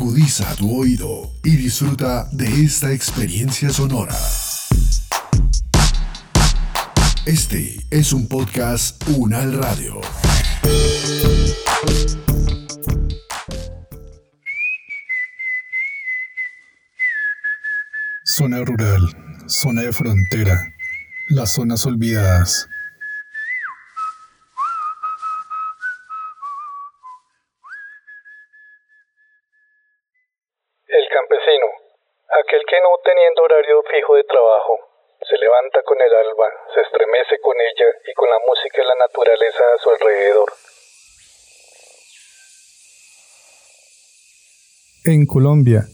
Agudiza tu oído y disfruta de esta experiencia sonora. Este es un podcast Unal Radio. Zona rural, zona de frontera, las zonas olvidadas. Que no teniendo horario fijo de trabajo, se levanta con el alba, se estremece con ella y con la música y la naturaleza a su alrededor. En Colombia,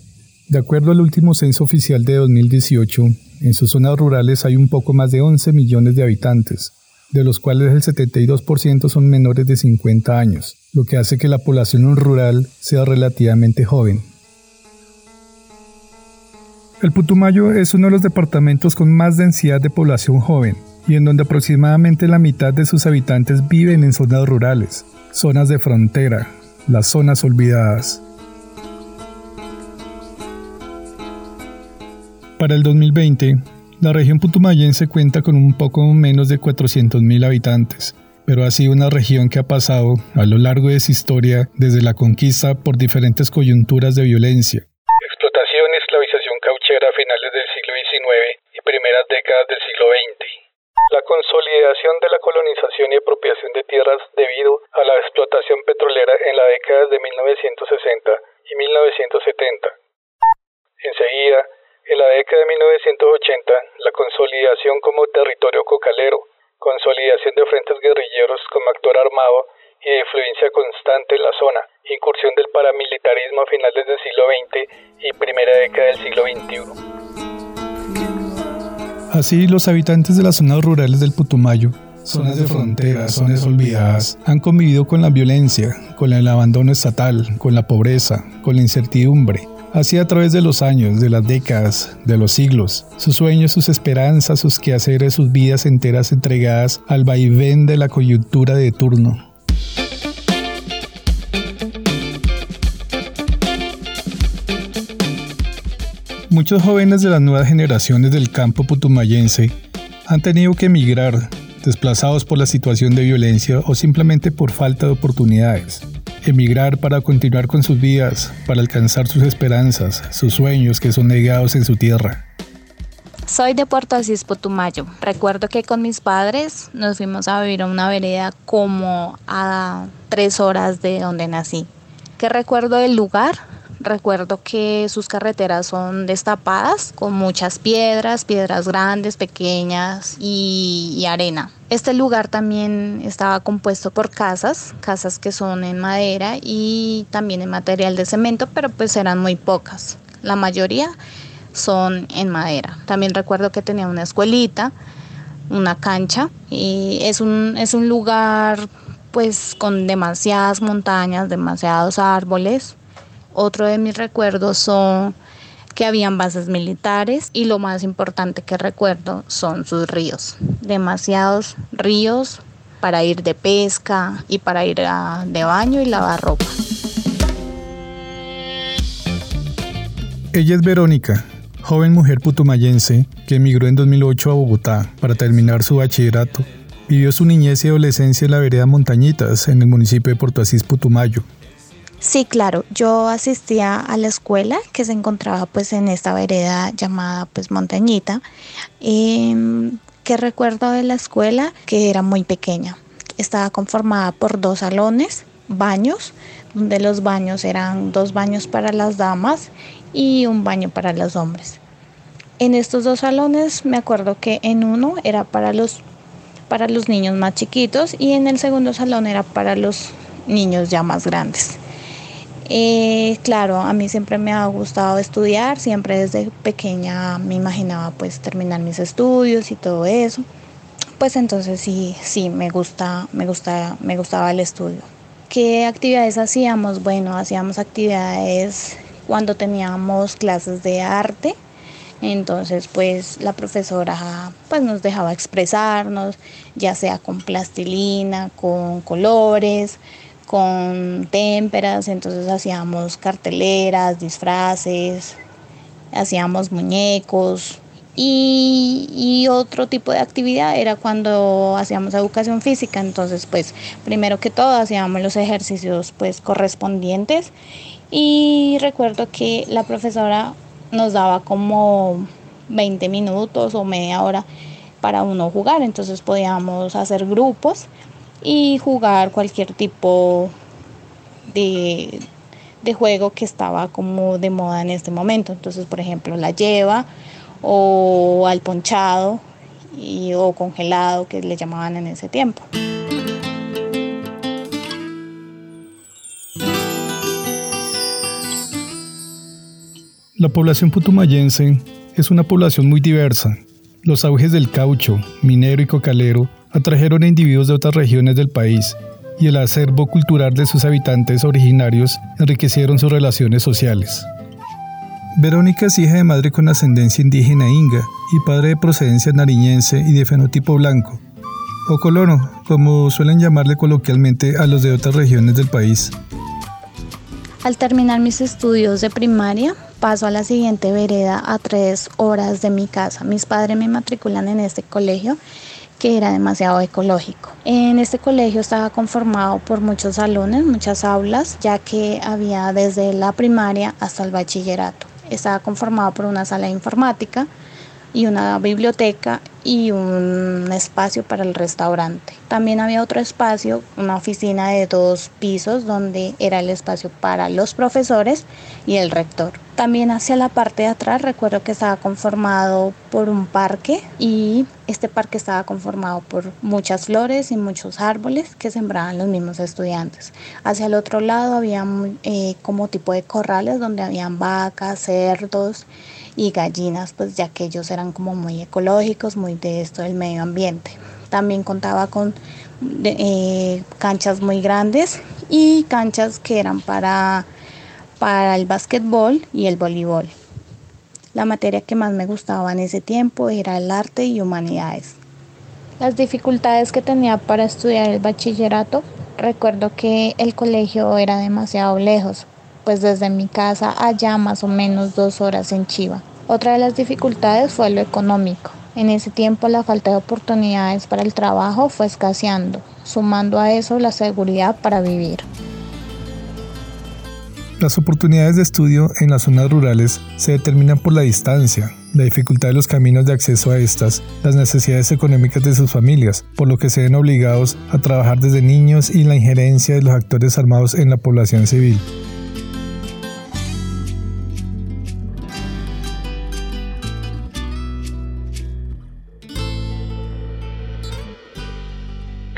de acuerdo al último censo oficial de 2018, en sus zonas rurales hay un poco más de 11 millones de habitantes, de los cuales el 72% son menores de 50 años, lo que hace que la población rural sea relativamente joven. El Putumayo es uno de los departamentos con más densidad de población joven y en donde aproximadamente la mitad de sus habitantes viven en zonas rurales, zonas de frontera, las zonas olvidadas. Para el 2020, la región putumayense cuenta con un poco menos de 400.000 habitantes, pero ha sido una región que ha pasado a lo largo de su historia desde la conquista por diferentes coyunturas de violencia, Explotación y esclavización cauchera a finales del siglo XIX y primeras décadas del siglo XX. La consolidación de la colonización y apropiación de tierras debido a la explotación petrolera en las décadas de 1960 y 1970. Enseguida, en la década de 1980, la consolidación como territorio cocalero, consolidación de frentes guerrilleros como actor armado y de influencia constante en la zona, incursión del paramilitarismo a finales del siglo XX y primera década del siglo XXI. Así, los habitantes de las zonas rurales del Putumayo, zonas de frontera, zonas olvidadas, han convivido con la violencia, con el abandono estatal, con la pobreza, con la incertidumbre, Así a través de los años, de las décadas, de los siglos, sus sueños, sus esperanzas, sus quehaceres, sus vidas enteras entregadas al vaivén de la coyuntura de turno. Muchos jóvenes de las nuevas generaciones del campo putumayense han tenido que emigrar, desplazados por la situación de violencia o simplemente por falta de oportunidades. Emigrar para continuar con sus vidas, para alcanzar sus esperanzas, sus sueños que son negados en su tierra. Soy de Puerto Asís, Putumayo. Recuerdo que con mis padres nos fuimos a vivir a una vereda como a tres horas de donde nací. ¿Qué recuerdo del lugar? Recuerdo que sus carreteras son destapadas con muchas piedras, piedras grandes, pequeñas y, arena. Este lugar también estaba compuesto por casas, casas que son en madera y también en material de cemento, pero pues eran muy pocas. La mayoría son en madera. También recuerdo que tenía una escuelita, una cancha y es un, es un lugar pues con demasiadas montañas, demasiados árboles otro de mis recuerdos son que habían bases militares y lo más importante que recuerdo son sus ríos. Demasiados ríos para ir de pesca y para ir de baño y lavar ropa. Ella es Verónica, joven mujer putumayense que emigró en 2008 a Bogotá para terminar su bachillerato. Vivió su niñez y adolescencia en la vereda Montañitas, en el municipio de Puerto Asís, Putumayo. Sí, claro, yo asistía a la escuela que se encontraba pues en esta vereda llamada pues Montañita. Eh, ¿Qué recuerdo de la escuela? Que era muy pequeña. Estaba conformada por dos salones, baños, donde los baños eran dos baños para las damas y un baño para los hombres. En estos dos salones me acuerdo que en uno era para los, para los niños más chiquitos y en el segundo salón era para los niños ya más grandes. Eh, claro, a mí siempre me ha gustado estudiar, siempre desde pequeña me imaginaba pues terminar mis estudios y todo eso. Pues entonces sí, sí, me gusta, me gusta, me gustaba el estudio. ¿Qué actividades hacíamos? Bueno, hacíamos actividades cuando teníamos clases de arte. Entonces, pues la profesora pues nos dejaba expresarnos, ya sea con plastilina, con colores, con témperas, entonces hacíamos carteleras, disfraces, hacíamos muñecos, y, otro tipo de actividad era cuando hacíamos educación física, entonces pues primero que todo hacíamos los ejercicios pues correspondientes y recuerdo que la profesora nos daba como 20 minutos o media hora para uno jugar, entonces podíamos hacer grupos y jugar cualquier tipo de, de juego que estaba como de moda en este momento, entonces por ejemplo la lleva, o al ponchado o congelado que le llamaban en ese tiempo. La población putumayense es una población muy diversa. Los auges del caucho, minero y cocalero atrajeron a individuos de otras regiones del país y el acervo cultural de sus habitantes originarios enriquecieron sus relaciones sociales. Verónica es hija de madre con ascendencia indígena inga y padre de procedencia nariñense y de fenotipo blanco, o colono, como suelen llamarle coloquialmente a los de otras regiones del país. Al terminar mis estudios de primaria, paso a la siguiente vereda a tres horas de mi casa. Mis padres me matriculan en este colegio que era demasiado ecológico. En este colegio estaba conformado por muchos salones, muchas aulas, ya que había desde la primaria hasta el bachillerato. Estaba conformado por una sala de informática y una biblioteca y un espacio para el restaurante. También había otro espacio, una oficina de dos pisos donde era el espacio para los profesores y el rector. También hacia la parte de atrás recuerdo que estaba conformado por un parque y este parque estaba conformado por muchas flores y muchos árboles que sembraban los mismos estudiantes. Hacia el otro lado había eh, como tipo de corrales donde habían vacas, cerdos y gallinas, pues ya que ellos eran como muy ecológicos, muy de esto del medio ambiente. También contaba con eh, canchas muy grandes y canchas que eran para, para el básquetbol y el voleibol. La materia que más me gustaba en ese tiempo era el arte y humanidades. Las dificultades que tenía para estudiar el bachillerato, recuerdo que el colegio era demasiado lejos, pues desde mi casa allá más o menos dos horas en Chiva. Otra de las dificultades fue lo económico. En ese tiempo la falta de oportunidades para el trabajo fue escaseando, sumando a eso la seguridad para vivir. Las oportunidades de estudio en las zonas rurales se determinan por la distancia, la dificultad de los caminos de acceso a estas, las necesidades económicas de sus familias, por lo que se ven obligados a trabajar desde niños y la injerencia de los actores armados en la población civil.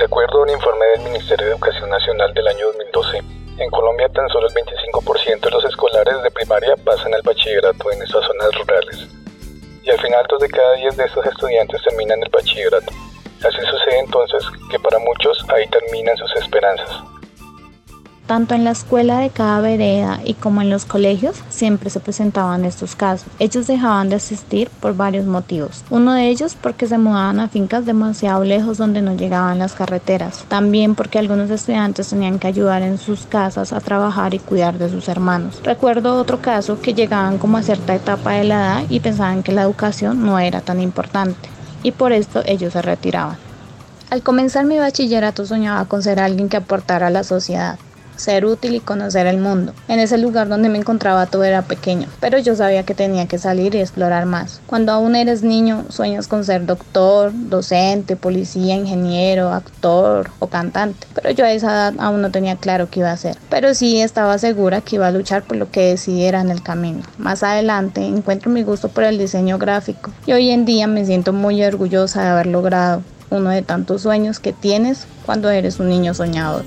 Acuerdo a un informe del Ministerio de Educación Nacional del año 2012, en Colombia tan solo el 25% de los escolares de primaria pasan al bachillerato en estas zonas rurales. Y al final dos de cada diez de estos estudiantes terminan el bachillerato. Así sucede entonces que para muchos ahí terminan sus esperanzas, tanto en la escuela de cada vereda y como en los colegios siempre se presentaban estos casos. Ellos dejaban de asistir por varios motivos. Uno de ellos porque se mudaban a fincas demasiado lejos donde no llegaban las carreteras. También porque algunos estudiantes tenían que ayudar en sus casas a trabajar y cuidar de sus hermanos. Recuerdo otro caso que llegaban como a cierta etapa de la edad y pensaban que la educación no era tan importante y por esto ellos se retiraban. Al comenzar mi bachillerato soñaba con ser alguien que aportara a la sociedad ser útil y conocer el mundo. En ese lugar donde me encontraba todo era pequeño, pero yo sabía que tenía que salir y explorar más. Cuando aún eres niño, sueñas con ser doctor, docente, policía, ingeniero, actor o cantante, pero yo a esa edad aún no tenía claro qué iba a hacer. Pero sí estaba segura que iba a luchar por lo que decidiera en el camino. Más adelante encuentro mi gusto por el diseño gráfico y hoy en día me siento muy orgullosa de haber logrado uno de tantos sueños que tienes cuando eres un niño soñador.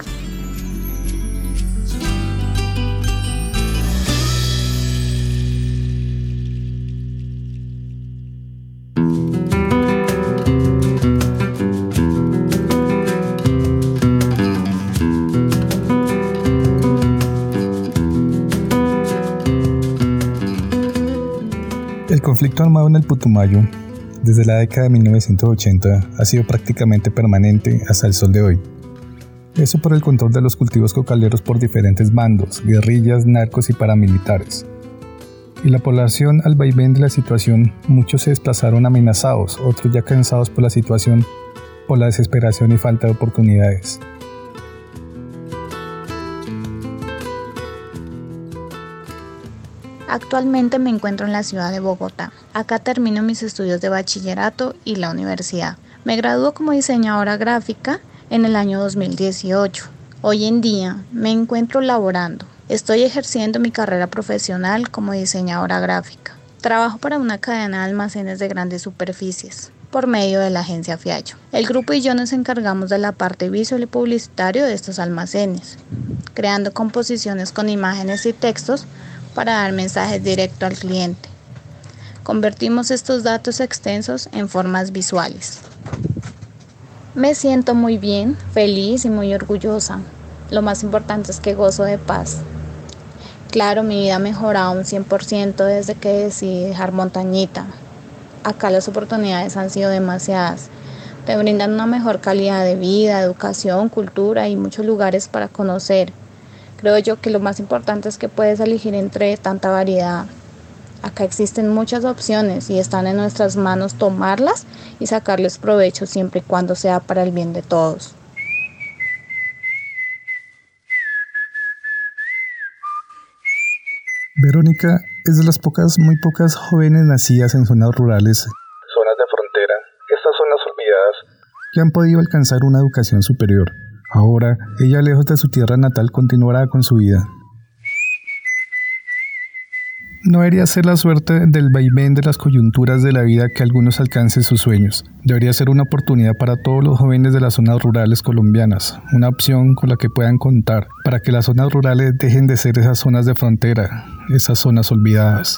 Conflicto armado en el Putumayo, desde la década de 1980, ha sido prácticamente permanente hasta el sol de hoy. Eso por el control de los cultivos cocaleros por diferentes bandos, guerrillas, narcos y paramilitares. Y la población al vaivén de la situación, muchos se desplazaron amenazados, otros ya cansados por la situación, por la desesperación y falta de oportunidades. Actualmente me encuentro en la ciudad de Bogotá. Acá termino mis estudios de bachillerato y la universidad. Me graduó como diseñadora gráfica en el año 2018. Hoy en día me encuentro laborando. Estoy ejerciendo mi carrera profesional como diseñadora gráfica. Trabajo para una cadena de almacenes de grandes superficies por medio de la agencia Fiallo. El grupo y yo nos encargamos de la parte visual y publicitario de estos almacenes, creando composiciones con imágenes y textos para dar mensajes directo al cliente. Convertimos estos datos extensos en formas visuales. Me siento muy bien, feliz y muy orgullosa. Lo más importante es que gozo de paz. Claro, mi vida ha mejorado un 100% desde que decidí dejar montañita. Acá las oportunidades han sido demasiadas. Te brindan una mejor calidad de vida, educación, cultura y muchos lugares para conocer. Creo yo que lo más importante es que puedes elegir entre tanta variedad. Acá existen muchas opciones y están en nuestras manos tomarlas y sacarles provecho siempre y cuando sea para el bien de todos. Verónica es de las pocas, muy pocas jóvenes nacidas en zonas rurales. Zonas de frontera, estas zonas olvidadas. Que han podido alcanzar una educación superior. Ahora, ella lejos de su tierra natal continuará con su vida. No debería ser la suerte del vaivén de las coyunturas de la vida que algunos alcancen sus sueños. Debería ser una oportunidad para todos los jóvenes de las zonas rurales colombianas, una opción con la que puedan contar, para que las zonas rurales dejen de ser esas zonas de frontera, esas zonas olvidadas.